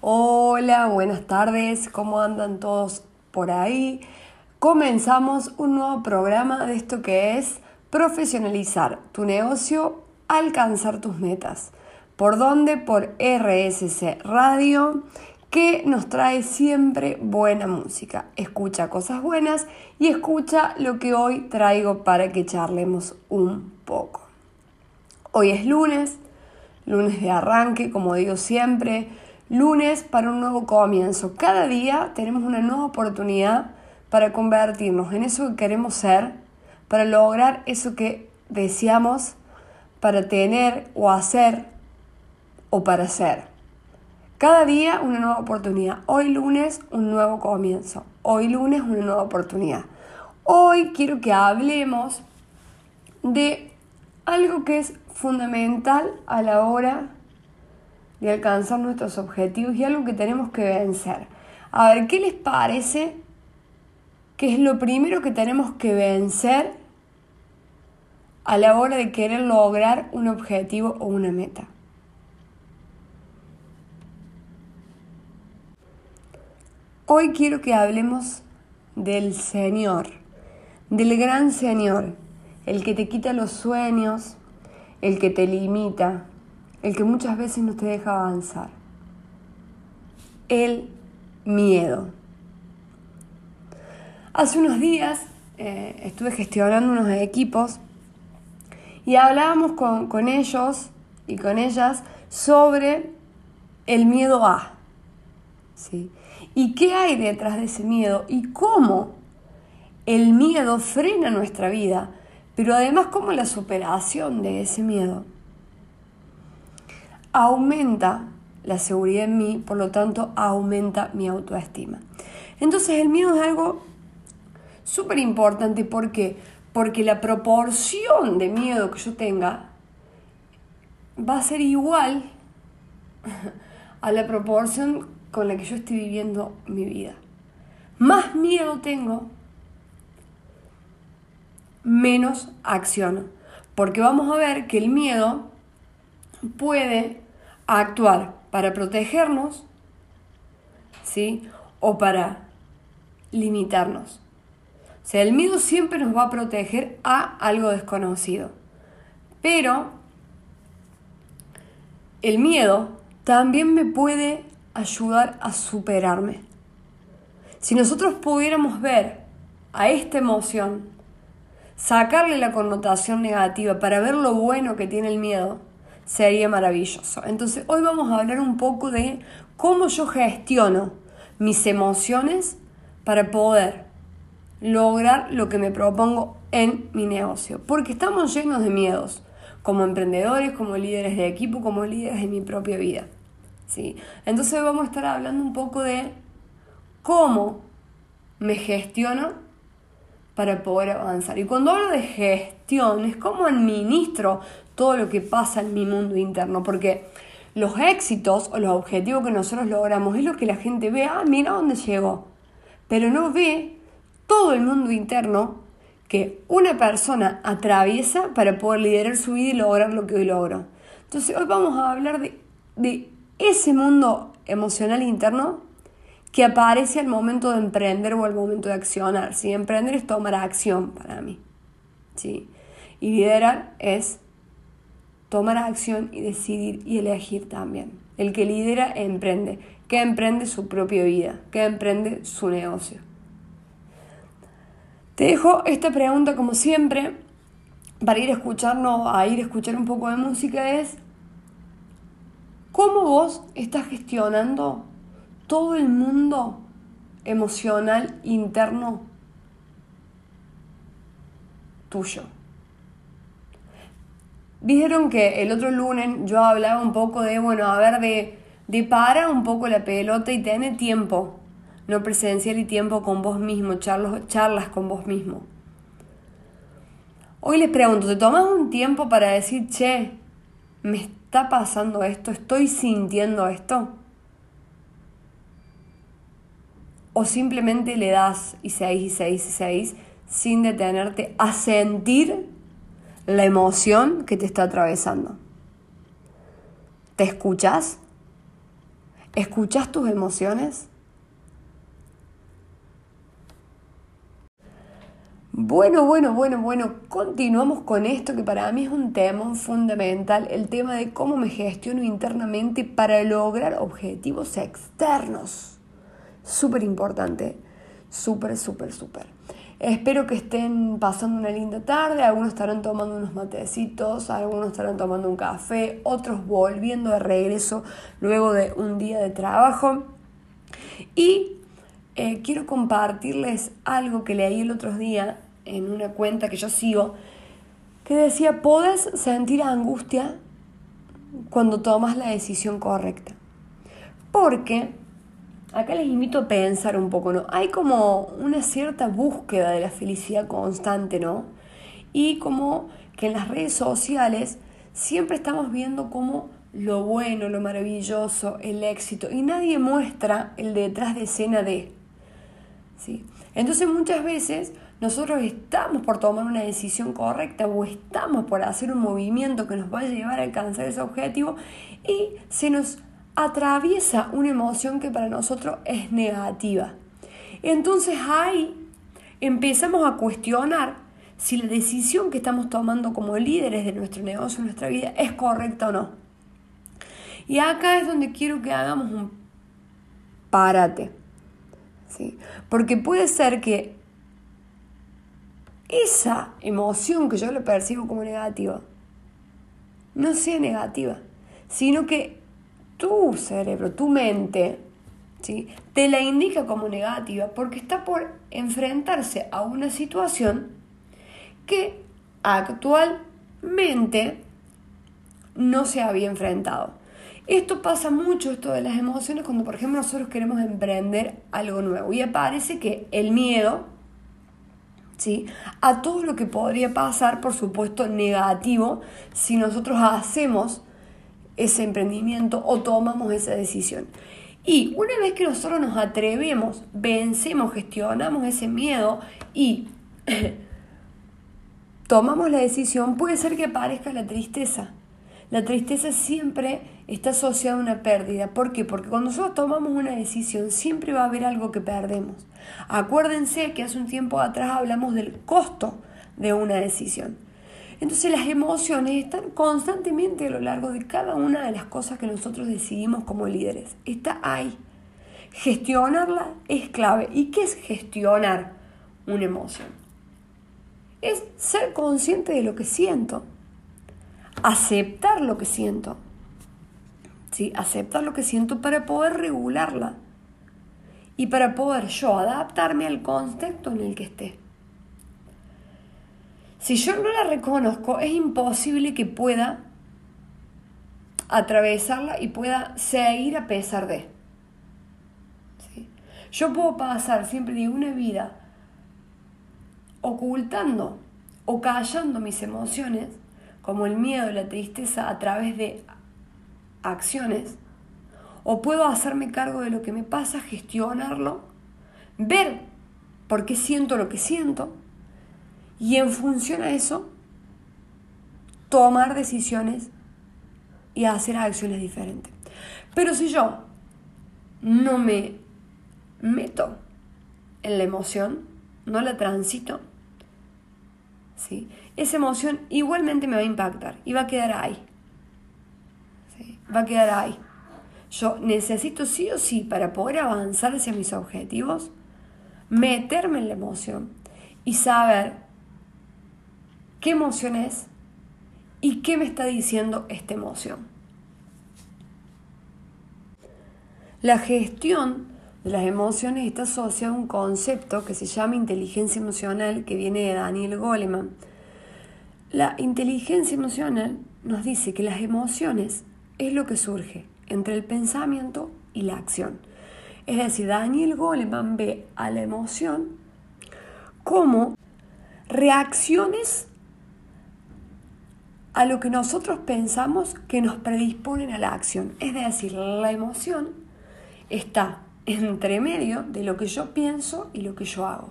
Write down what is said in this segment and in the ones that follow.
Hola, buenas tardes, ¿cómo andan todos por ahí? Comenzamos un nuevo programa de esto que es profesionalizar tu negocio, alcanzar tus metas. ¿Por dónde? Por RSC Radio, que nos trae siempre buena música. Escucha cosas buenas y escucha lo que hoy traigo para que charlemos un poco. Hoy es lunes, lunes de arranque, como digo siempre lunes para un nuevo comienzo. Cada día tenemos una nueva oportunidad para convertirnos en eso que queremos ser, para lograr eso que deseamos, para tener o hacer o para ser. Cada día una nueva oportunidad. Hoy lunes un nuevo comienzo. Hoy lunes una nueva oportunidad. Hoy quiero que hablemos de algo que es fundamental a la hora de alcanzar nuestros objetivos y algo que tenemos que vencer. A ver, ¿qué les parece que es lo primero que tenemos que vencer a la hora de querer lograr un objetivo o una meta? Hoy quiero que hablemos del Señor, del gran Señor, el que te quita los sueños, el que te limita, el que muchas veces no te deja avanzar. El miedo. Hace unos días eh, estuve gestionando unos equipos y hablábamos con, ellos y con ellas sobre el miedo a. ¿sí? ¿Y qué hay detrás de ese miedo? ¿Y cómo el miedo frena nuestra vida? Pero además cómo la superación de ese miedo aumenta la seguridad en mí, por lo tanto aumenta mi autoestima. Entonces el miedo es algo súper importante porque porque la proporción de miedo que yo tenga va a ser igual a la proporción con la que yo estoy viviendo mi vida. Más miedo tengo, menos acciono. Porque vamos a ver que el miedo puede actuar para protegernos, ¿sí? O para limitarnos. O sea, el miedo siempre nos va a proteger a algo desconocido. Pero el miedo también me puede ayudar a superarme. Si nosotros pudiéramos ver a esta emoción, sacarle la connotación negativa para ver lo bueno que tiene el miedo, sería maravilloso. Entonces, hoy vamos a hablar un poco de cómo yo gestiono mis emociones para poder lograr lo que me propongo en mi negocio. Porque estamos llenos de miedos, como emprendedores, como líderes de equipo, como líderes de mi propia vida. ¿sí? Entonces vamos a estar hablando un poco de cómo me gestiono para poder avanzar. Y cuando hablo de gestión, es cómo administro todo lo que pasa en mi mundo interno, porque los éxitos o los objetivos que nosotros logramos es lo que la gente ve, ah, mira dónde llegó, pero no ve todo el mundo interno que una persona atraviesa para poder liderar su vida y lograr lo que hoy logró. Entonces hoy vamos a hablar de, de ese mundo emocional interno que aparece al momento de emprender o al momento de accionar. Si emprender es tomar acción para mí. ¿sí? Y liderar es tomar acción y decidir y elegir también. El que lidera emprende, que emprende su propia vida, que emprende su negocio. Te dejo esta pregunta como siempre para ir a escucharnos, a ir a escuchar un poco de música es ¿cómo vos estás gestionando todo el mundo emocional interno tuyo? Dijeron que el otro lunes yo hablaba un poco de, bueno, a ver, de, de para un poco la pelota y tiene tiempo, no presencial y tiempo con vos mismo, charlas, charlas con vos mismo. Hoy les pregunto, ¿te tomas un tiempo para decir, che, me está pasando esto, estoy sintiendo esto? ¿O simplemente le das y seis y seis y seis sin detenerte a sentir la emoción que te está atravesando. ¿Te escuchas? ¿Escuchas tus emociones? Bueno, bueno, bueno, bueno, continuamos con esto que para mí es un tema fundamental, el tema de cómo me gestiono internamente para lograr objetivos externos. Súper importante, súper, súper, súper. Espero que estén pasando una linda tarde, algunos estarán tomando unos matecitos, algunos estarán tomando un café, otros volviendo de regreso luego de un día de trabajo. Y eh, quiero compartirles algo que leí el otro día en una cuenta que yo sigo que decía, puedes sentir angustia cuando tomas la decisión correcta. Porque, acá les invito a pensar un poco, ¿no? Hay como una cierta búsqueda de la felicidad constante, ¿no? Y como que en las redes sociales siempre estamos viendo como lo bueno, lo maravilloso, el éxito, y nadie muestra el detrás de escena de. ¿sí? Entonces muchas veces nosotros estamos por tomar una decisión correcta o estamos por hacer un movimiento que nos va a llevar a alcanzar ese objetivo y se nos atraviesa una emoción que para nosotros es negativa. Entonces ahí empezamos a cuestionar si la decisión que estamos tomando como líderes de nuestro negocio, nuestra vida, es correcta o no. Y acá es donde quiero que hagamos un parate. ¿sí? Porque puede ser que esa emoción que yo le percibo como negativa no sea negativa, sino que tu cerebro, tu mente, ¿sí? te la indica como negativa porque está por enfrentarse a una situación que actualmente no se había enfrentado. Esto pasa mucho, esto de las emociones, cuando por ejemplo nosotros queremos emprender algo nuevo y aparece que el miedo, a todo lo que podría pasar, por supuesto, negativo si nosotros hacemos ese emprendimiento o tomamos esa decisión. Y una vez que nosotros nos atrevemos, vencemos, gestionamos ese miedo y tomamos la decisión, puede ser que aparezca la tristeza. La tristeza siempre está asociada a una pérdida. ¿Por qué? Porque cuando nosotros tomamos una decisión siempre va a haber algo que perdemos. Acuérdense que hace un tiempo atrás hablamos del costo de una decisión. Entonces las emociones están constantemente a lo largo de cada una de las cosas que nosotros decidimos como líderes. Está ahí. Gestionarla es clave. ¿Y qué es gestionar una emoción? Es ser consciente de lo que siento aceptar lo que siento. ¿Sí? Aceptar lo que siento para poder regularla y para poder yo adaptarme al contexto en el que esté. Si yo no la reconozco, es imposible que pueda atravesarla y pueda seguir a pesar de. Yo puedo pasar siempre de una vida ocultando o callando mis emociones como el miedo la tristeza a través de acciones, o puedo hacerme cargo de lo que me pasa, gestionarlo, ver por qué siento lo que siento y en función a eso tomar decisiones y hacer acciones diferentes. Pero si yo no me meto en la emoción, no la transito, ¿sí? esa emoción igualmente me va a impactar y va a quedar ahí. Va a quedar ahí. Yo necesito sí o sí para poder avanzar hacia mis objetivos, meterme en la emoción y saber qué emoción es y qué me está diciendo esta emoción. La gestión de las emociones está asociada a un concepto que se llama inteligencia emocional que viene de Daniel Goleman la inteligencia emocional nos dice que las emociones es lo que surge entre el pensamiento y la acción. Es decir, Daniel Goleman ve a la emoción como reacciones a lo que nosotros pensamos que nos predisponen a la acción. Es decir, la emoción está entre medio de lo que yo pienso y lo que yo hago.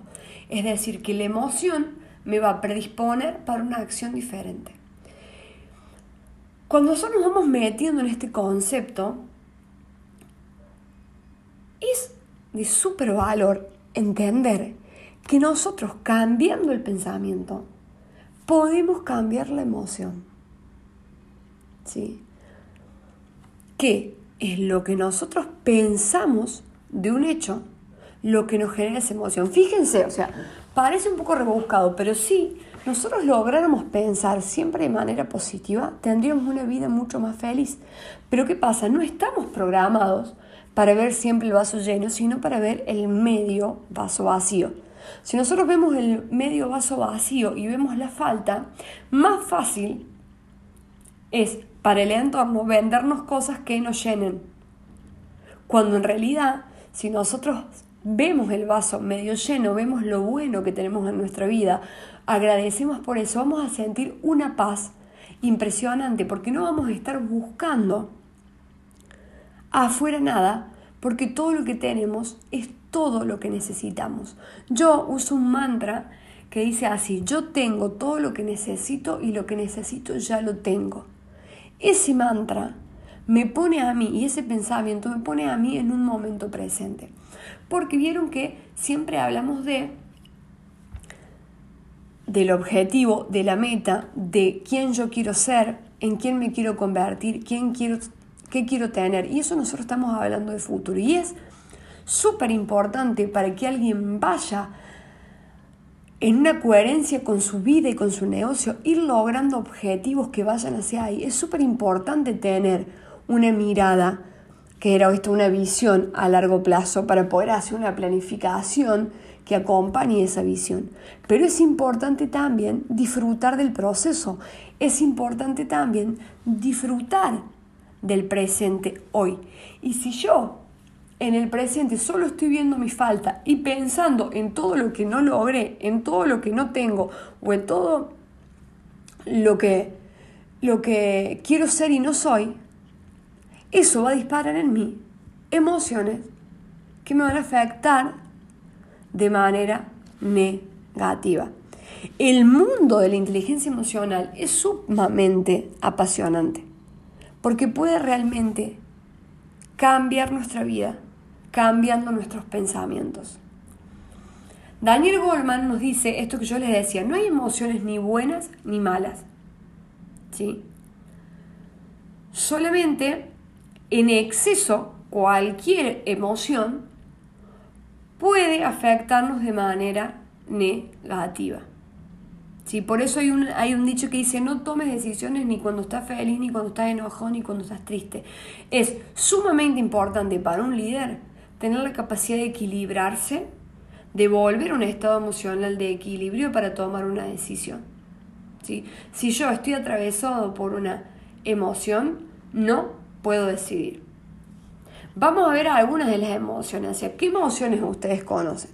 Es decir, que la emoción me va a predisponer para una acción diferente. Cuando nosotros nos vamos metiendo en este concepto, de súper valor entender que nosotros cambiando el pensamiento podemos cambiar la emoción. ¿Sí? ¿Qué es lo que nosotros pensamos de un hecho lo que nos genera esa emoción? Fíjense, o sea, parece un poco rebuscado, pero sí nosotros lográramos pensar siempre de manera positiva, tendríamos una vida mucho más feliz. Pero ¿qué pasa? No estamos programados para ver siempre el vaso lleno, sino para ver el medio vaso vacío. Si nosotros vemos el medio vaso vacío y vemos la falta, más fácil es para el entorno vendernos cosas que nos llenen. Cuando en realidad, si nosotros vemos el vaso medio lleno, vemos lo bueno que tenemos en nuestra vida, agradecemos por eso, vamos a sentir una paz impresionante, porque no vamos a estar buscando afuera nada, porque todo lo que tenemos es todo lo que necesitamos. Yo uso un mantra que dice así, yo tengo todo lo que necesito y lo que necesito ya lo tengo. Ese mantra me pone a mí y ese pensamiento me pone a mí en un momento presente. Porque vieron que siempre hablamos de del objetivo, de la meta, de quién yo quiero ser, en quién me quiero convertir, quién quiero, qué quiero tener. Y eso nosotros estamos hablando de futuro. Y es súper importante para que alguien vaya en una coherencia con su vida y con su negocio, ir logrando objetivos que vayan hacia ahí. Es súper importante tener una mirada, que era esto, una visión a largo plazo para poder hacer una planificación que acompañe esa visión. Pero es importante también disfrutar del proceso, es importante también disfrutar del presente hoy. Y si yo en el presente solo estoy viendo mi falta y pensando en todo lo que no logré, en todo lo que no tengo o en todo lo que, lo que quiero ser y no soy, eso va a disparar en mí emociones que me van a afectar de manera negativa. El mundo de la inteligencia emocional es sumamente apasionante porque puede realmente cambiar nuestra vida cambiando nuestros pensamientos. Daniel Goldman nos dice esto que yo les decía, no hay emociones ni buenas ni malas. ¿Sí? Solamente en exceso cualquier emoción puede afectarnos de manera negativa. ¿Sí? Por eso hay un, hay un dicho que dice, no tomes decisiones ni cuando estás feliz, ni cuando estás enojado, ni cuando estás triste. Es sumamente importante para un líder tener la capacidad de equilibrarse, de volver a un estado emocional de equilibrio para tomar una decisión. ¿Sí? Si yo estoy atravesado por una emoción, no puedo decidir. Vamos a ver algunas de las emociones. ¿Qué emociones ustedes conocen?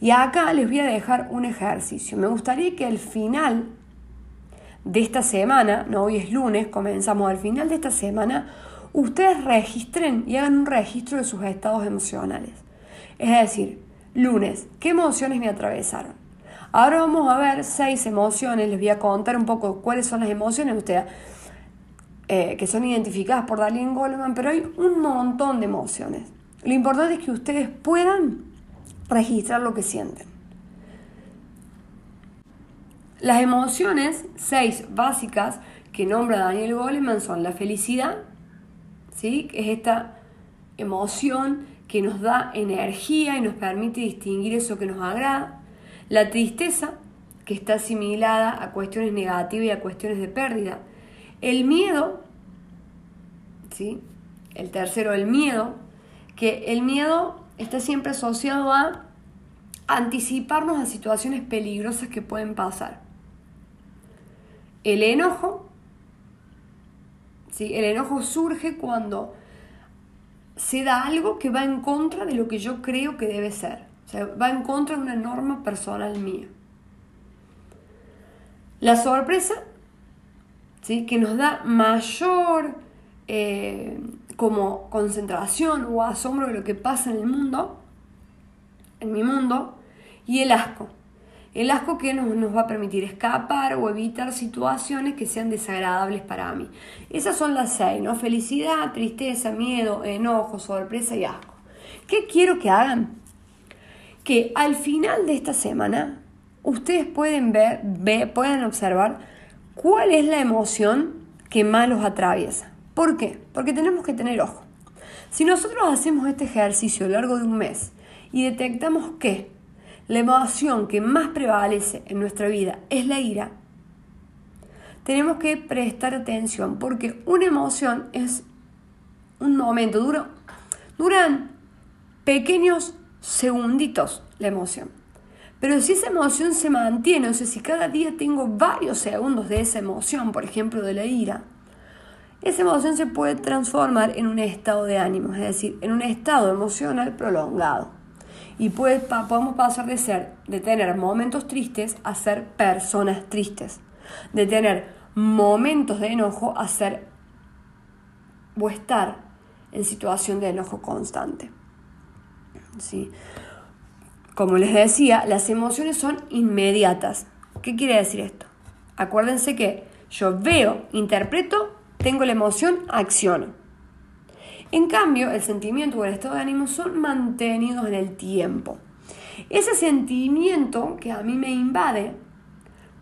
Y acá les voy a dejar un ejercicio. Me gustaría que al final de esta semana, no hoy es lunes, comenzamos al final de esta semana, ustedes registren y hagan un registro de sus estados emocionales. Es decir, lunes, ¿qué emociones me atravesaron? Ahora vamos a ver seis emociones, les voy a contar un poco cuáles son las emociones. Ustedes eh, que son identificadas por Daniel Goleman, pero hay un montón de emociones. Lo importante es que ustedes puedan registrar lo que sienten. Las emociones, seis básicas que nombra Daniel Goleman, son la felicidad, ¿sí? que es esta emoción que nos da energía y nos permite distinguir eso que nos agrada. La tristeza, que está asimilada a cuestiones negativas y a cuestiones de pérdida. El miedo, ¿sí? El tercero, el miedo, que el miedo está siempre asociado a anticiparnos a situaciones peligrosas que pueden pasar. El enojo, El enojo surge cuando se da algo que va en contra de lo que yo creo que debe ser. O sea, va en contra de una norma personal mía. La sorpresa ¿sí? que nos da mayor eh, como concentración o asombro de lo que pasa en el mundo, en mi mundo, y el asco. El asco que nos, nos, va a permitir escapar o evitar situaciones que sean desagradables para mí. Esas son las seis, ¿no? Felicidad, tristeza, miedo, enojo, sorpresa y asco. ¿Qué quiero que hagan? Que al final de esta semana ustedes pueden ver, pueden observar cuál es la emoción que más los atraviesa. ¿Por qué? Porque tenemos que tener ojo. Si nosotros hacemos este ejercicio a lo largo de un mes y detectamos que la emoción que más prevalece en nuestra vida es la ira, tenemos que prestar atención porque una emoción es un momento, duro, duran pequeños segunditos la emoción. Pero si esa emoción se mantiene, o sea, si cada día tengo varios segundos de esa emoción, por ejemplo de la ira, esa emoción se puede transformar en un estado de ánimo, es decir, en un estado emocional prolongado. Y podemos pasar de ser, de tener momentos tristes a ser personas tristes, de tener momentos de enojo a ser o estar en situación de enojo constante. ¿Sí? Como les decía, las emociones son inmediatas. ¿Qué quiere decir esto? Acuérdense que yo veo, interpreto tengo la emoción, acciono. En cambio, el sentimiento o el estado de ánimo son mantenidos en el tiempo. Ese sentimiento que a mí me invade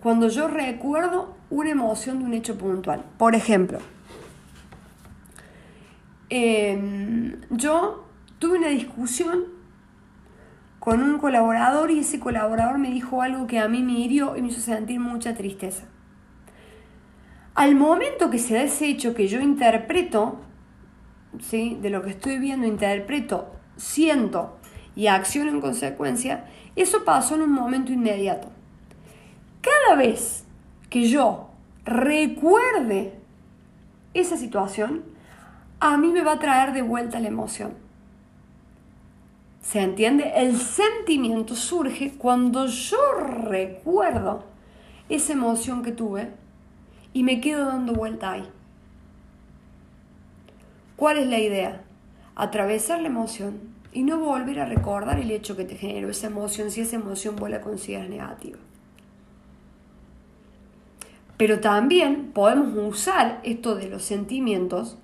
cuando yo recuerdo una emoción de un hecho puntual. Por ejemplo, em, yo tuve una discusión con un colaborador y ese colaborador me dijo algo que a mí me hirió y me hizo sentir mucha tristeza. Al momento que se da ese hecho que yo interpreto, ¿sí? de lo que estoy viendo, interpreto, siento y acciono en consecuencia, eso pasó en un momento inmediato. Cada vez que yo recuerde esa situación, a mí me va a traer de vuelta la emoción. ¿Se entiende? El sentimiento surge cuando yo recuerdo esa emoción que tuve y me quedo dando vuelta ahí. ¿Cuál es la idea? Atravesar la emoción y no volver a recordar el hecho que te generó esa emoción si esa emoción vos la consideras negativa. Pero también podemos usar esto de los sentimientos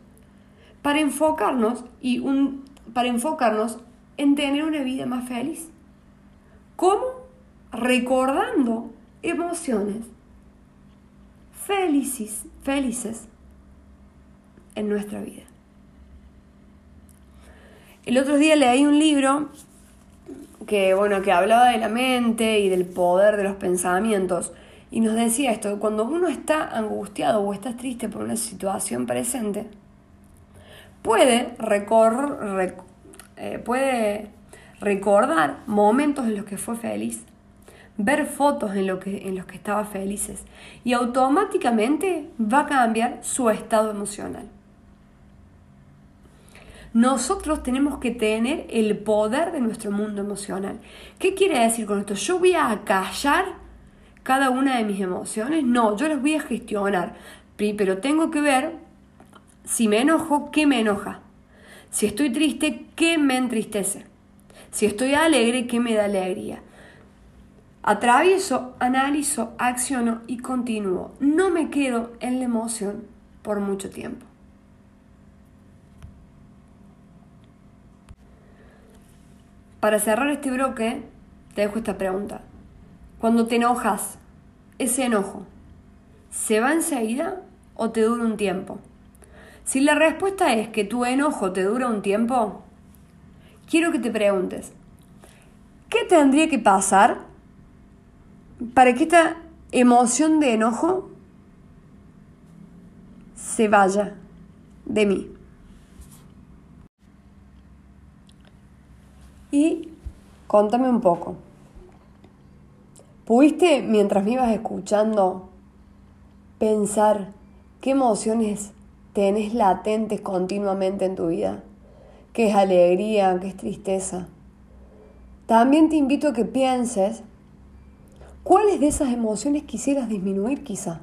para enfocarnos y un, para enfocarnos en tener una vida más feliz. ¿Cómo? Recordando emociones felices, felices en nuestra vida. El otro día leí un libro que, bueno, que hablaba de la mente y del poder de los pensamientos y nos decía esto, cuando uno está angustiado o está triste por una situación presente, puede, recorrer, eh, puede recordar momentos en los que fue feliz ver fotos en, lo que, en los que estaba felices y automáticamente va a cambiar su estado emocional. Nosotros tenemos que tener el poder de nuestro mundo emocional. ¿Qué quiere decir con esto? ¿Yo voy a callar cada una de mis emociones? No, yo las voy a gestionar, pero tengo que ver si me enojo, qué me enoja. Si estoy triste, qué me entristece. Si estoy alegre, qué me da alegría. Atravieso, analizo, acciono y continúo. No me quedo en la emoción por mucho tiempo. Para cerrar este bloque, te dejo esta pregunta. Cuando te enojas, ese enojo, ¿se va enseguida o te dura un tiempo? Si la respuesta es que tu enojo te dura un tiempo, quiero que te preguntes, ¿qué tendría que pasar para que esta emoción de enojo se vaya de mí. Y contame un poco. ¿Pudiste, mientras me ibas escuchando, pensar qué emociones tenés latentes continuamente en tu vida? ¿Qué es alegría? ¿Qué es tristeza? También te invito a que pienses ¿Cuáles de esas emociones quisieras disminuir quizá?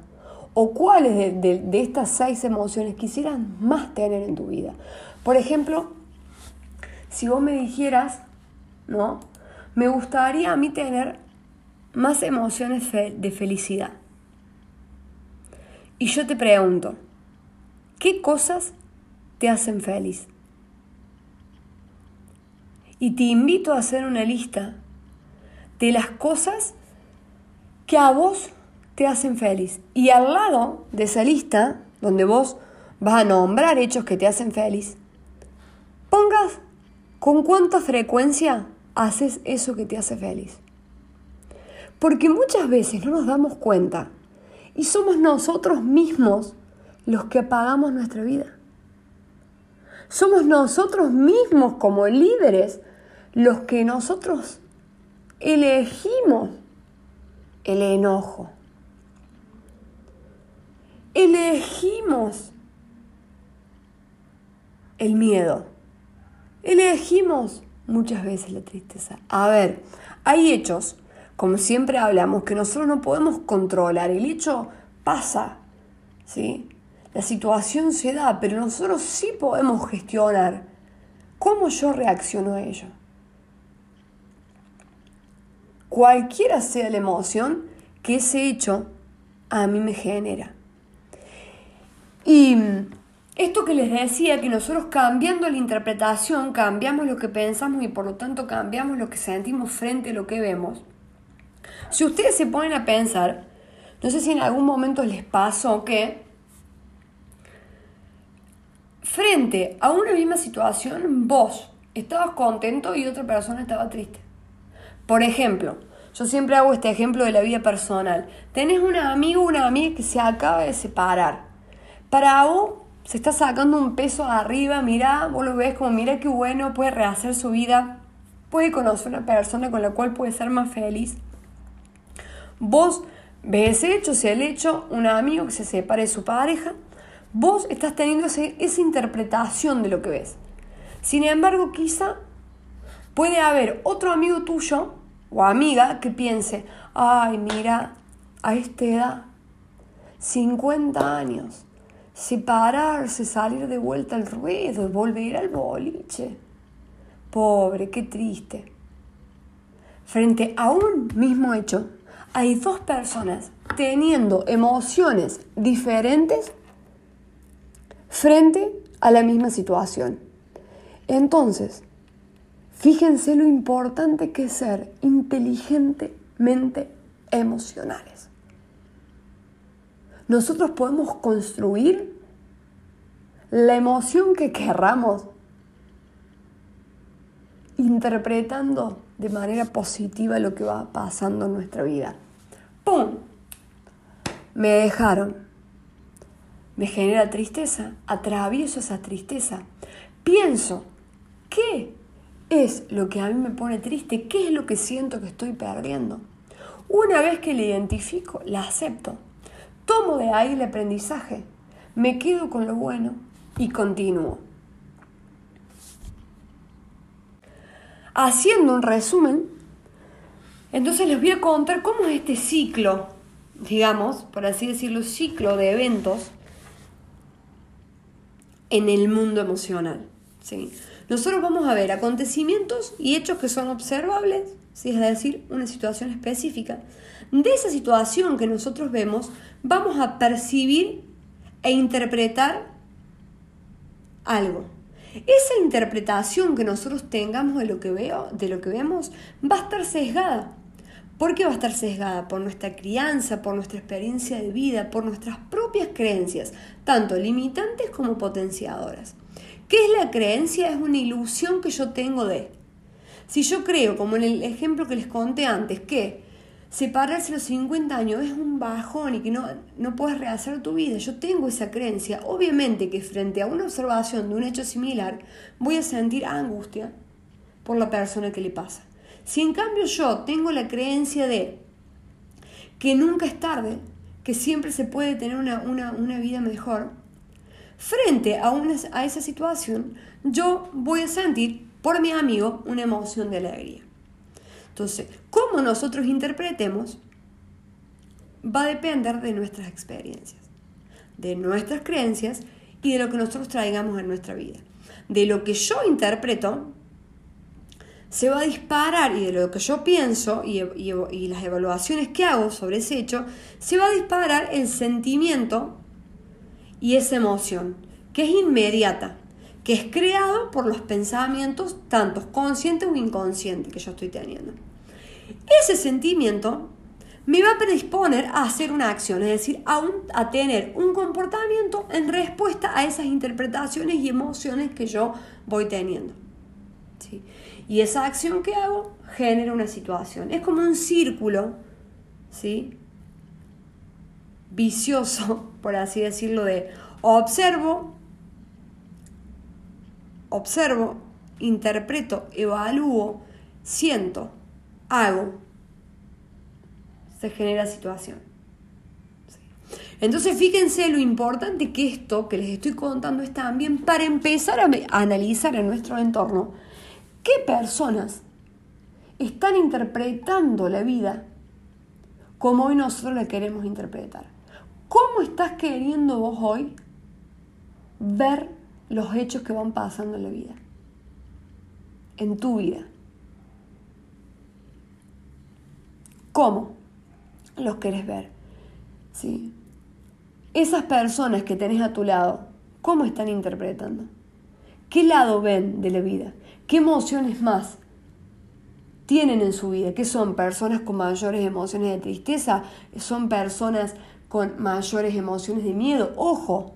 ¿O cuáles de, estas seis emociones quisieras más tener en tu vida? Por ejemplo, si vos me dijeras, ¿no? Me gustaría a mí tener más emociones de felicidad. Y yo te pregunto, ¿qué cosas te hacen feliz? Y te invito a hacer una lista de las cosas que a vos te hacen feliz. Y al lado de esa lista, donde vos vas a nombrar hechos que te hacen feliz, pongas con cuánta frecuencia haces eso que te hace feliz. Porque muchas veces no nos damos cuenta y somos nosotros mismos los que apagamos nuestra vida. Somos nosotros mismos como líderes los que nosotros elegimos el enojo. Elegimos el miedo. Elegimos muchas veces la tristeza. A ver, hay hechos, como siempre hablamos, que nosotros no podemos controlar. El hecho pasa, ¿sí? La situación se da, pero nosotros sí podemos gestionar cómo yo reacciono a ello. Cualquiera sea la emoción que ese hecho a mí me genera. Y esto que les decía, que nosotros cambiando la interpretación, cambiamos lo que pensamos y por lo tanto cambiamos lo que sentimos frente a lo que vemos. Si ustedes se ponen a pensar, no sé si en algún momento les pasó que frente a una misma situación, vos estabas contento y otra persona estaba triste. Por ejemplo, yo siempre hago este ejemplo de la vida personal. Tenés un amigo una amiga que se acaba de separar. Para vos se está sacando un peso arriba, mira, vos lo ves como, mira qué bueno, puede rehacer su vida, puede conocer una persona con la cual puede ser más feliz. Vos ves ese hecho, sea el hecho, un amigo que se separe de su pareja, Vos estás teniendo esa interpretación de lo que ves. Sin embargo, quizá puede haber otro amigo tuyo o amiga que piense, ay, mira, a esta edad, 50 años, separarse, salir de vuelta al ruedo, volver al boliche. Pobre, qué triste. Frente a un mismo hecho, hay dos personas teniendo emociones diferentes frente a la misma situación. Entonces, fíjense lo importante que es ser inteligentemente emocionales. Nosotros podemos construir la emoción que querramos interpretando de manera positiva lo que va pasando en nuestra vida. ¡Pum! Me dejaron me genera tristeza, atravieso esa tristeza, pienso, ¿qué es lo que a mí me pone triste? ¿Qué es lo que siento que estoy perdiendo? Una vez que la identifico, la acepto, tomo de ahí el aprendizaje, me quedo con lo bueno y continúo. Haciendo un resumen, entonces les voy a contar cómo es este ciclo, digamos, por así decirlo, ciclo de eventos en el mundo emocional. ¿sí? Nosotros vamos a ver acontecimientos y hechos que son observables, ¿sí? es decir, una situación específica. De esa situación que nosotros vemos, vamos a percibir e interpretar algo. Esa interpretación que nosotros tengamos de lo que, veo, de lo que vemos va a estar sesgada ¿Por qué va a estar sesgada? Por nuestra crianza, por nuestra experiencia de vida, por nuestras propias creencias, tanto limitantes como potenciadoras. ¿Qué es la creencia? Es una ilusión que yo tengo de. Si yo creo, como en el ejemplo que les conté antes, que separarse a los 50 años es un bajón y que no, no puedes rehacer tu vida, yo tengo esa creencia, obviamente que frente a una observación de un hecho similar voy a sentir angustia por la persona que le pasa. Si en cambio yo tengo la creencia de que nunca es tarde, que siempre se puede tener una, vida mejor, frente a, a esa situación, yo voy a sentir por mi amigo una emoción de alegría. Entonces, cómo nosotros interpretemos va a depender de nuestras experiencias, de nuestras creencias y de lo que nosotros traigamos en nuestra vida. De lo que yo interpreto se va a disparar y de lo que yo pienso y, las evaluaciones que hago sobre ese hecho, se va a disparar el sentimiento y esa emoción, que es inmediata, que es creado por los pensamientos, tanto conscientes o inconscientes que yo estoy teniendo. Ese sentimiento me va a predisponer a hacer una acción, es decir, a, a tener un comportamiento en respuesta a esas interpretaciones y emociones que yo voy teniendo. ¿sí? Y esa acción que hago genera una situación. Es como un círculo, ¿sí? Vicioso, por así decirlo, de observo, observo, interpreto, evalúo, siento, hago, se genera situación. Entonces fíjense lo importante que esto que les estoy contando es también para empezar a analizar en nuestro entorno qué personas están interpretando la vida como hoy nosotros la queremos interpretar. ¿Cómo estás queriendo vos hoy ver los hechos que van pasando en la vida? En tu vida. ¿Cómo los querés ver? ¿Sí? Esas personas que tenés a tu lado, ¿cómo están interpretando? ¿Qué lado ven de la vida? ¿Qué emociones más tienen en su vida? ¿Qué son personas con mayores emociones de tristeza? ¿Son personas con mayores emociones de miedo? Ojo,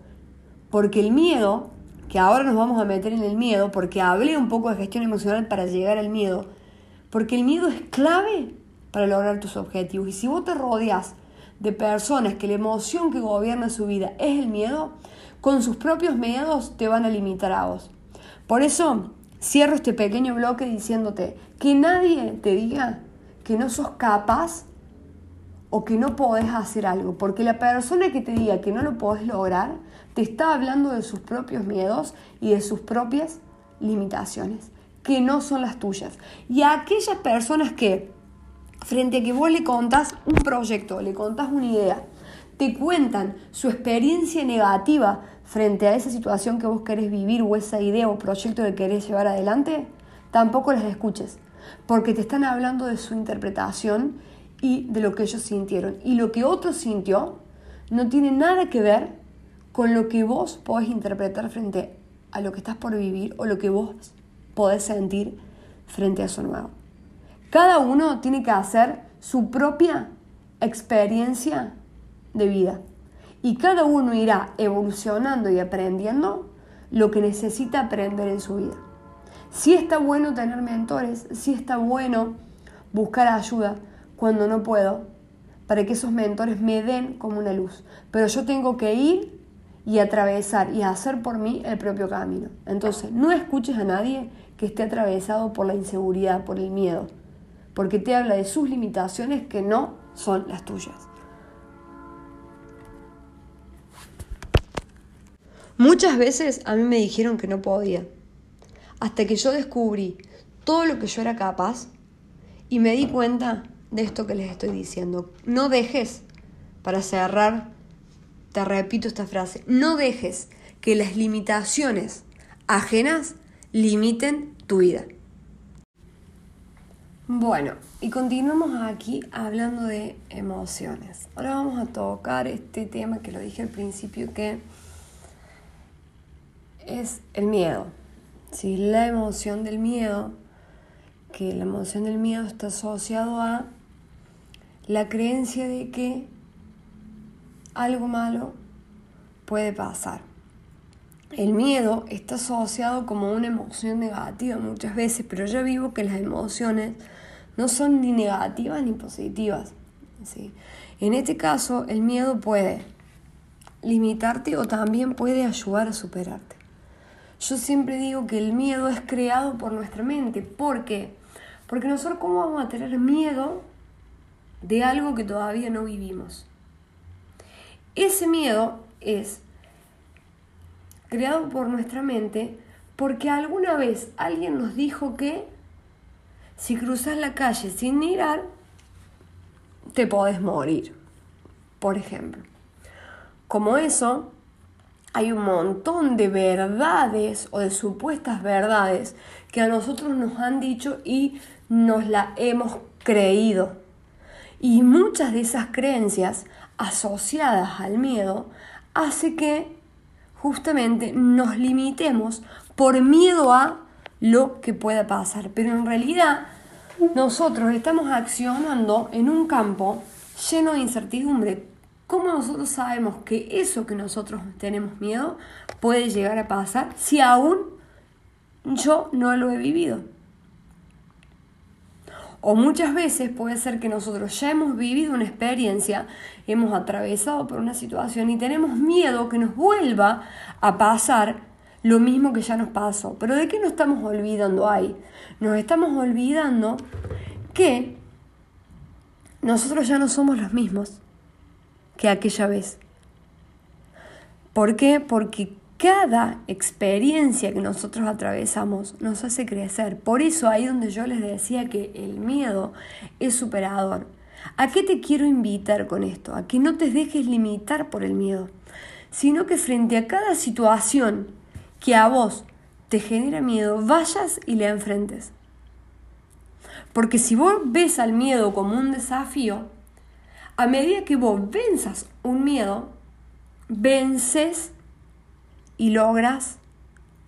porque el miedo, que ahora nos vamos a meter en el miedo, porque hablé un poco de gestión emocional para llegar al miedo, porque el miedo es clave para lograr tus objetivos. Y si vos te rodeas de personas que la emoción que gobierna su vida es el miedo, con sus propios miedos te van a limitar a vos. Por eso cierro este pequeño bloque diciéndote que nadie te diga que no sos capaz o que no podés hacer algo, porque la persona que te diga que no lo podés lograr te está hablando de sus propios miedos y de sus propias limitaciones, que no son las tuyas. Y a aquellas personas que frente a que vos le contás un proyecto, le contás una idea, te cuentan su experiencia negativa frente a esa situación que vos querés vivir o esa idea o proyecto que querés llevar adelante, tampoco las escuches, porque te están hablando de su interpretación y de lo que ellos sintieron. Y lo que otro sintió no tiene nada que ver con lo que vos podés interpretar frente a lo que estás por vivir o lo que vos podés sentir frente a eso nuevo. Cada uno tiene que hacer su propia experiencia de vida y cada uno irá evolucionando y aprendiendo lo que necesita aprender en su vida. Sí está bueno tener mentores, sí está bueno buscar ayuda cuando no puedo, para que esos mentores me den como una luz. Pero yo tengo que ir y atravesar y hacer por mí el propio camino. Entonces, no escuches a nadie que esté atravesado por la inseguridad, por el miedo porque te habla de sus limitaciones que no son las tuyas. Muchas veces a mí me dijeron que no podía, hasta que yo descubrí todo lo que yo era capaz y me di cuenta de esto que les estoy diciendo. No dejes, para cerrar, te repito esta frase, no dejes que las limitaciones ajenas limiten tu vida. Bueno, y continuamos aquí hablando de emociones. Ahora vamos a tocar este tema que lo dije al principio, que es el miedo. Si La emoción del miedo, que la emoción del miedo está asociado a la creencia de que algo malo puede pasar. El miedo está asociado como una emoción negativa muchas veces, pero yo vivo que las emociones no son ni negativas ni positivas. ¿sí? En este caso, el miedo puede limitarte o también puede ayudar a superarte. Yo siempre digo que el miedo es creado por nuestra mente. ¿Por qué? Porque nosotros cómo vamos a tener miedo de algo que todavía no vivimos. Ese miedo es creado por nuestra mente porque alguna vez alguien nos dijo que si cruzas la calle sin mirar, te podés morir, por ejemplo. Como eso, hay un montón de verdades o de supuestas verdades que a nosotros nos han dicho y nos la hemos creído. Y muchas de esas creencias asociadas al miedo hace que justamente nos limitemos por miedo a lo que pueda pasar. Pero en realidad nosotros estamos accionando en un campo lleno de incertidumbre. ¿Cómo nosotros sabemos que eso que nosotros tenemos miedo puede llegar a pasar si aún yo no lo he vivido? O muchas veces puede ser que nosotros ya hemos vivido una experiencia, hemos atravesado por una situación y tenemos miedo que nos vuelva a pasar lo mismo que ya nos pasó. Pero ¿de qué nos estamos olvidando ahí? Nos estamos olvidando que nosotros ya no somos los mismos que aquella vez. ¿Por qué? Porque cada experiencia que nosotros atravesamos nos hace crecer. Por eso ahí donde yo les decía que el miedo es superador. ¿A qué te quiero invitar con esto? A que no te dejes limitar por el miedo, sino que frente a cada situación que a vos te genera miedo, vayas y le enfrentes. Porque si vos ves al miedo como un desafío, a medida que vos venzas un miedo, vences y logras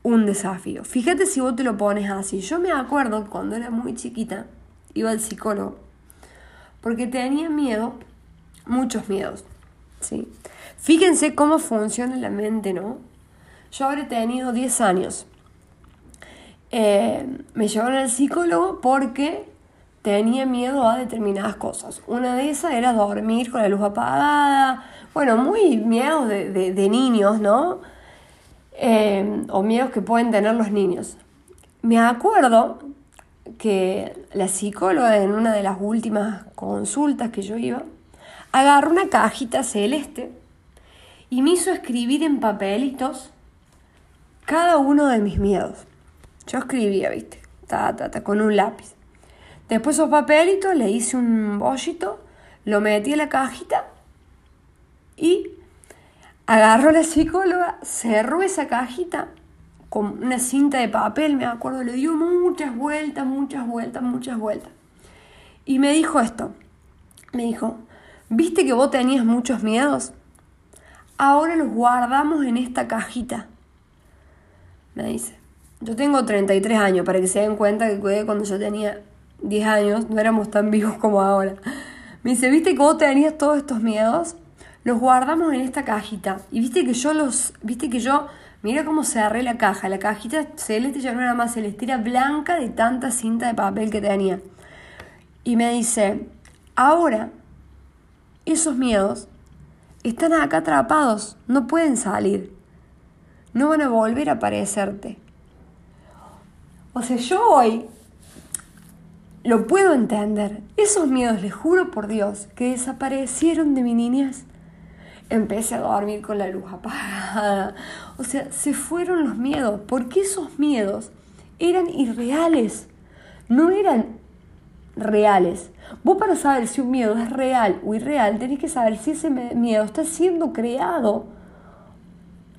un desafío. Fíjate si vos te lo pones así. Yo me acuerdo cuando era muy chiquita iba al psicólogo porque tenía miedo, muchos miedos. ¿sí? Fíjense cómo funciona la mente, ¿no? Yo habré tenido 10 años. Eh, me llevaron al psicólogo porque tenía miedo a determinadas cosas. Una de esas era dormir con la luz apagada. Bueno, muy miedo de, de niños, ¿no? Eh, o miedos que pueden tener los niños. Me acuerdo que la psicóloga en una de las últimas consultas que yo iba, agarró una cajita celeste y me hizo escribir en papelitos cada uno de mis miedos. Yo escribía, viste, ta, ta, ta, con un lápiz. Después esos papelitos le hice un bollito, lo metí en la cajita y Agarró la psicóloga, cerró esa cajita con una cinta de papel, me acuerdo, le dio muchas vueltas, muchas vueltas, muchas vueltas. Y me dijo esto, me dijo, ¿viste que vos tenías muchos miedos? Ahora los guardamos en esta cajita. Me dice, yo tengo 33 años, para que se den cuenta que cuando yo tenía 10 años no éramos tan vivos como ahora. Me dice, ¿viste que vos tenías todos estos miedos? Los guardamos en esta cajita. Y viste que yo los, viste que yo, mira cómo cerré la caja. La cajita celeste ya no era más celeste, blanca de tanta cinta de papel que tenía. Y me dice, ahora esos miedos están acá atrapados, no pueden salir. No van a volver a aparecerte. O sea, yo hoy lo puedo entender. Esos miedos, les juro por Dios, que desaparecieron de mi niñez empecé a dormir con la luz apagada. O sea, se fueron los miedos, porque esos miedos eran irreales, no eran reales. Vos para saber si un miedo es real o irreal, tenés que saber si ese miedo está siendo creado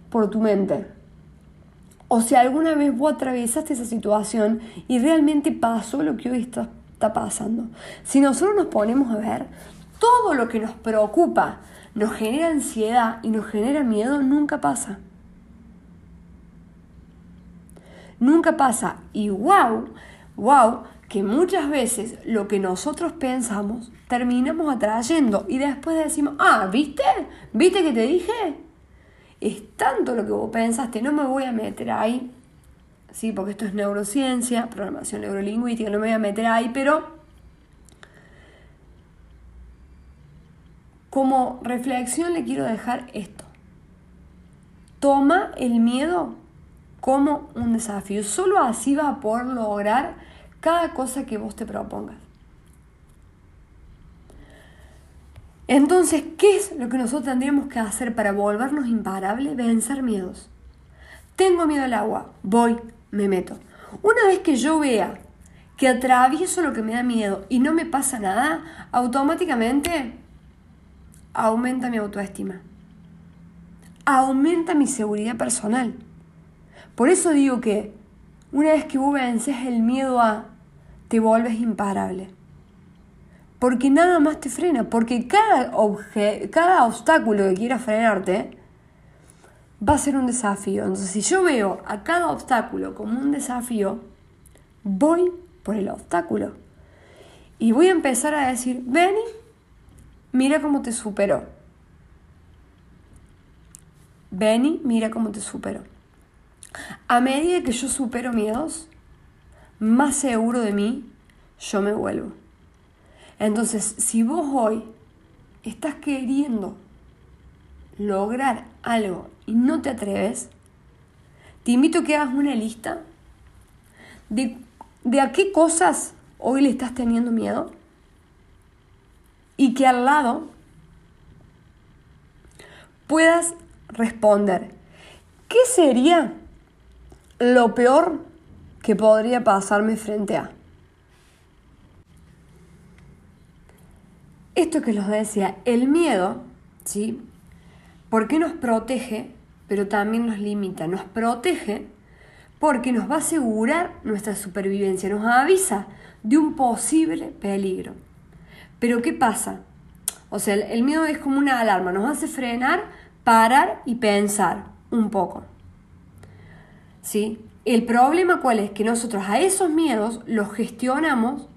por tu mente. O si alguna vez vos atravesaste esa situación y realmente pasó lo que hoy está, está pasando. Si nosotros nos ponemos a ver, todo lo que nos preocupa nos genera ansiedad y nos genera miedo, nunca pasa. Nunca pasa. Y wow, wow, que muchas veces lo que nosotros pensamos terminamos atrayendo y después decimos, ah, ¿viste? ¿Viste que te dije? Es tanto lo que vos pensaste, no me voy a meter ahí, sí, porque esto es neurociencia, programación neurolingüística, no me voy a meter ahí, pero Como reflexión le quiero dejar esto. Toma el miedo como un desafío. Solo así vas a poder lograr cada cosa que vos te propongas. Entonces, ¿qué es lo que nosotros tendríamos que hacer para volvernos imparables? Vencer miedos. Tengo miedo al agua, voy, me meto. Una vez que yo vea que atravieso lo que me da miedo y no me pasa nada, automáticamente aumenta mi autoestima, aumenta mi seguridad personal. Por eso digo que una vez que vos vences el miedo a, te vuelves imparable. Porque nada más te frena, porque cada, cada obstáculo que quiera frenarte va a ser un desafío. Entonces, si yo veo a cada obstáculo como un desafío, voy por el obstáculo. Y voy a empezar a decir, Benny, mira cómo te supero. Benny, mira cómo te supero. A medida que yo supero miedos, más seguro de mí yo me vuelvo. Entonces, si vos hoy estás queriendo lograr algo y no te atreves, te invito a que hagas una lista de, de a qué cosas hoy le estás teniendo miedo y que al lado puedas responder, ¿qué sería lo peor que podría pasarme frente a? Esto que los decía, el miedo, ¿sí? Porque nos protege, pero también nos limita. Nos protege porque nos va a asegurar nuestra supervivencia, nos avisa de un posible peligro. Pero ¿qué pasa? O sea, el miedo es como una alarma, nos hace frenar, parar y pensar un poco. ¿Sí? El problema cuál es? Que nosotros a esos miedos los gestionamos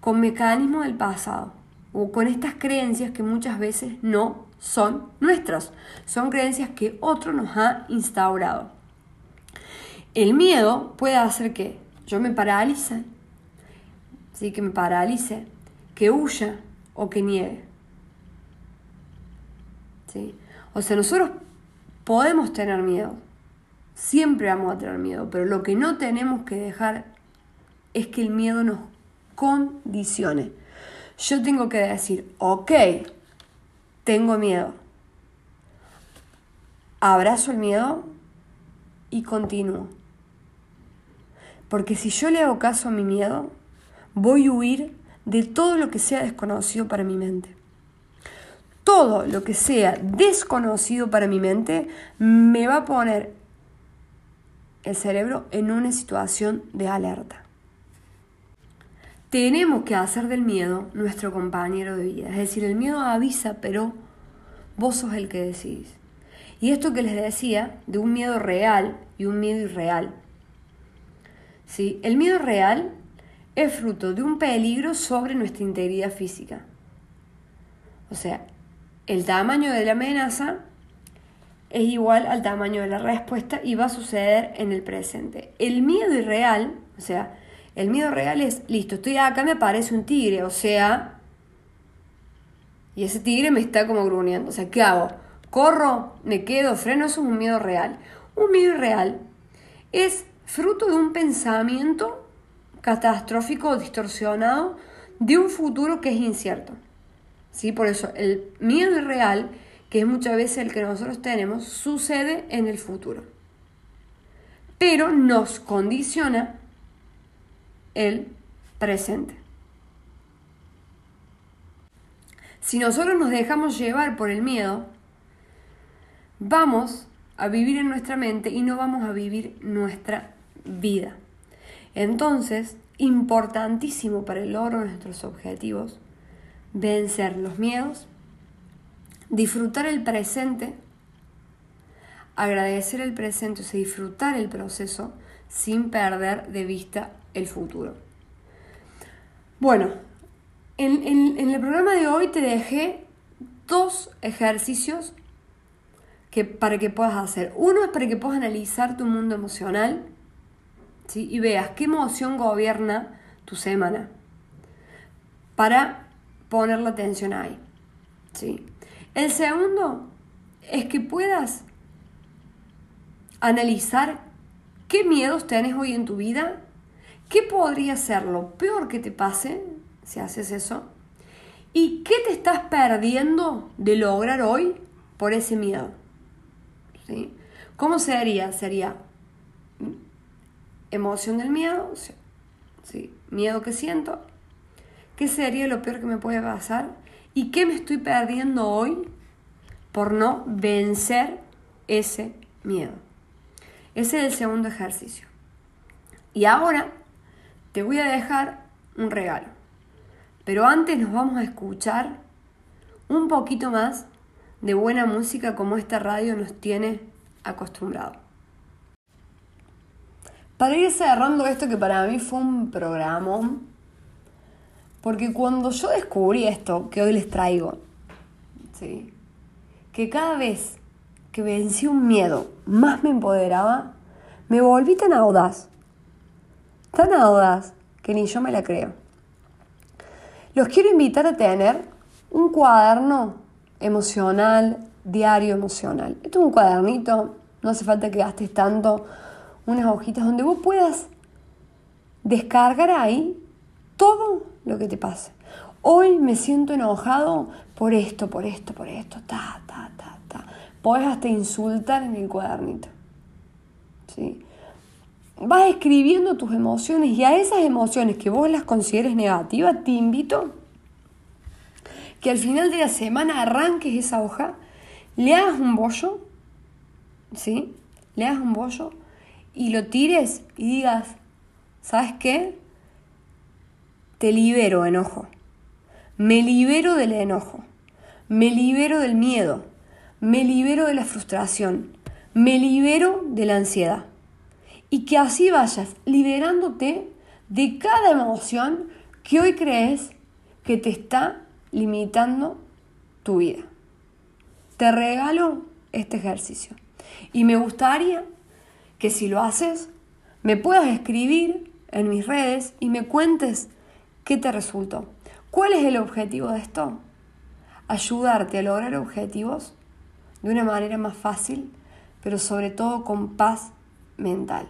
con mecanismos del pasado o con estas creencias que muchas veces no son nuestras, son creencias que otro nos ha instaurado. El miedo puede hacer que yo me paralice, ¿sí? que me paralice, que huya o que niegue. ¿Sí? O sea, nosotros podemos tener miedo, siempre vamos a tener miedo, pero lo que no tenemos que dejar es que el miedo nos condicione. Yo tengo que decir, ok, tengo miedo. Abrazo el miedo y continúo. Porque si yo le hago caso a mi miedo, voy a huir de todo lo que sea desconocido para mi mente. Todo lo que sea desconocido para mi mente me va a poner el cerebro en una situación de alerta tenemos que hacer del miedo nuestro compañero de vida. Es decir, el miedo avisa, pero vos sos el que decidís. Y esto que les decía, de un miedo real y un miedo irreal. ¿Sí? El miedo real es fruto de un peligro sobre nuestra integridad física. O sea, el tamaño de la amenaza es igual al tamaño de la respuesta y va a suceder en el presente. El miedo irreal, o sea, el miedo real es, listo, estoy acá, me aparece un tigre, o sea, y ese tigre me está como gruñendo, o sea, ¿qué hago? ¿Corro? ¿Me quedo? ¿Freno? Eso es un miedo real. Un miedo real es fruto de un pensamiento catastrófico o distorsionado de un futuro que es incierto. ¿Sí? Por eso el miedo irreal, que es muchas veces el que nosotros tenemos, sucede en el futuro. Pero nos condiciona el presente. Si nosotros nos dejamos llevar por el miedo, vamos a vivir en nuestra mente y no vamos a vivir nuestra vida. Entonces, importantísimo para el logro de nuestros objetivos, vencer los miedos, disfrutar el presente, agradecer el presente, o sea, disfrutar el proceso sin perder de vista el futuro. Bueno, en, el programa de hoy te dejé dos ejercicios que, para que puedas hacer. Uno es para que puedas analizar tu mundo emocional ¿sí? y veas qué emoción gobierna tu semana para poner la atención ahí. ¿sí? El segundo es que puedas analizar qué miedos tenés hoy en tu vida ¿Qué podría ser lo peor que te pase si haces eso? ¿Y qué te estás perdiendo de lograr hoy por ese miedo? ¿Sí? ¿Cómo sería? Sería emoción del miedo, ¿sí? miedo que siento. ¿Qué sería lo peor que me puede pasar? ¿Y qué me estoy perdiendo hoy por no vencer ese miedo? Ese es el segundo ejercicio. Y ahora te voy a dejar un regalo. Pero antes nos vamos a escuchar un poquito más de buena música como esta radio nos tiene acostumbrado. Para ir cerrando esto que para mí fue un programa, porque cuando yo descubrí esto que hoy les traigo, ¿sí? que cada vez que vencí un miedo más me empoderaba, me volví tan audaz, tan audaz que ni yo me la creo. Los quiero invitar a tener un cuaderno emocional, diario emocional. Esto es un cuadernito, no hace falta que gastes tanto, unas hojitas donde vos puedas descargar ahí todo lo que te pase. Hoy me siento enojado por esto, por esto, por esto, ta, ta, ta, ta. Podés hasta insultar en el cuadernito. ¿Sí? Vas escribiendo tus emociones y a esas emociones que vos las consideres negativas, te invito que al final de la semana arranques esa hoja, le hagas un bollo, ¿sí? Le hagas un bollo y lo tires y digas, ¿sabes qué? Te libero enojo. Me libero del enojo. Me libero del miedo. Me libero de la frustración. Me libero de la ansiedad. Y que así vayas liberándote de cada emoción que hoy crees que te está limitando tu vida. Te regalo este ejercicio. Y me gustaría que si lo haces, me puedas escribir en mis redes y me cuentes qué te resultó. ¿Cuál es el objetivo de esto? Ayudarte a lograr objetivos de una manera más fácil, pero sobre todo con paz mental.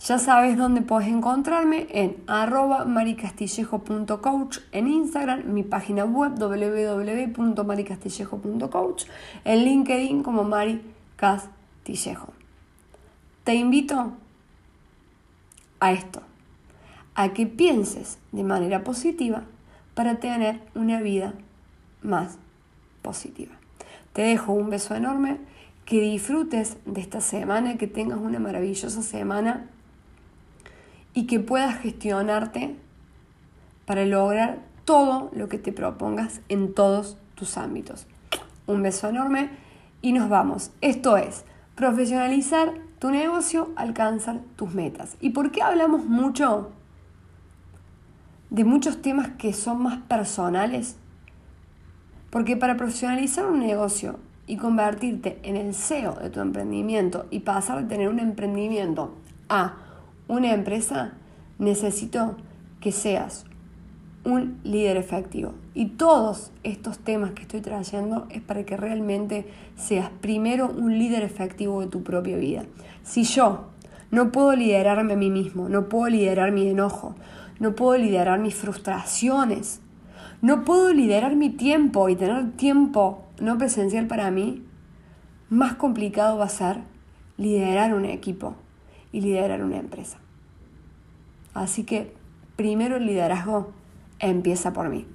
Ya sabes dónde puedes encontrarme en arroba maricastillejo.coach en Instagram, mi página web www.maricastillejo.coach, en LinkedIn como Mari Castillejo. Te invito a esto, a que pienses de manera positiva para tener una vida más positiva. Te dejo un beso enorme, que disfrutes de esta semana, que tengas una maravillosa semana y que puedas gestionarte para lograr todo lo que te propongas en todos tus ámbitos. Un beso enorme y nos vamos. Esto es profesionalizar tu negocio, alcanzar tus metas. ¿Y por qué hablamos mucho de muchos temas que son más personales? Porque para profesionalizar un negocio y convertirte en el CEO de tu emprendimiento y pasar de tener un emprendimiento a una empresa, necesito que seas un líder efectivo. Y todos estos temas que estoy trayendo es para que realmente seas primero un líder efectivo de tu propia vida. Si yo no puedo liderarme a mí mismo, no puedo liderar mi enojo, no puedo liderar mis frustraciones, no puedo liderar mi tiempo y tener tiempo no presencial para mí, más complicado va a ser liderar un equipo y liderar una empresa. Así que primero el liderazgo empieza por mí.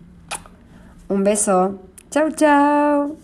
Un beso. Chau, chau.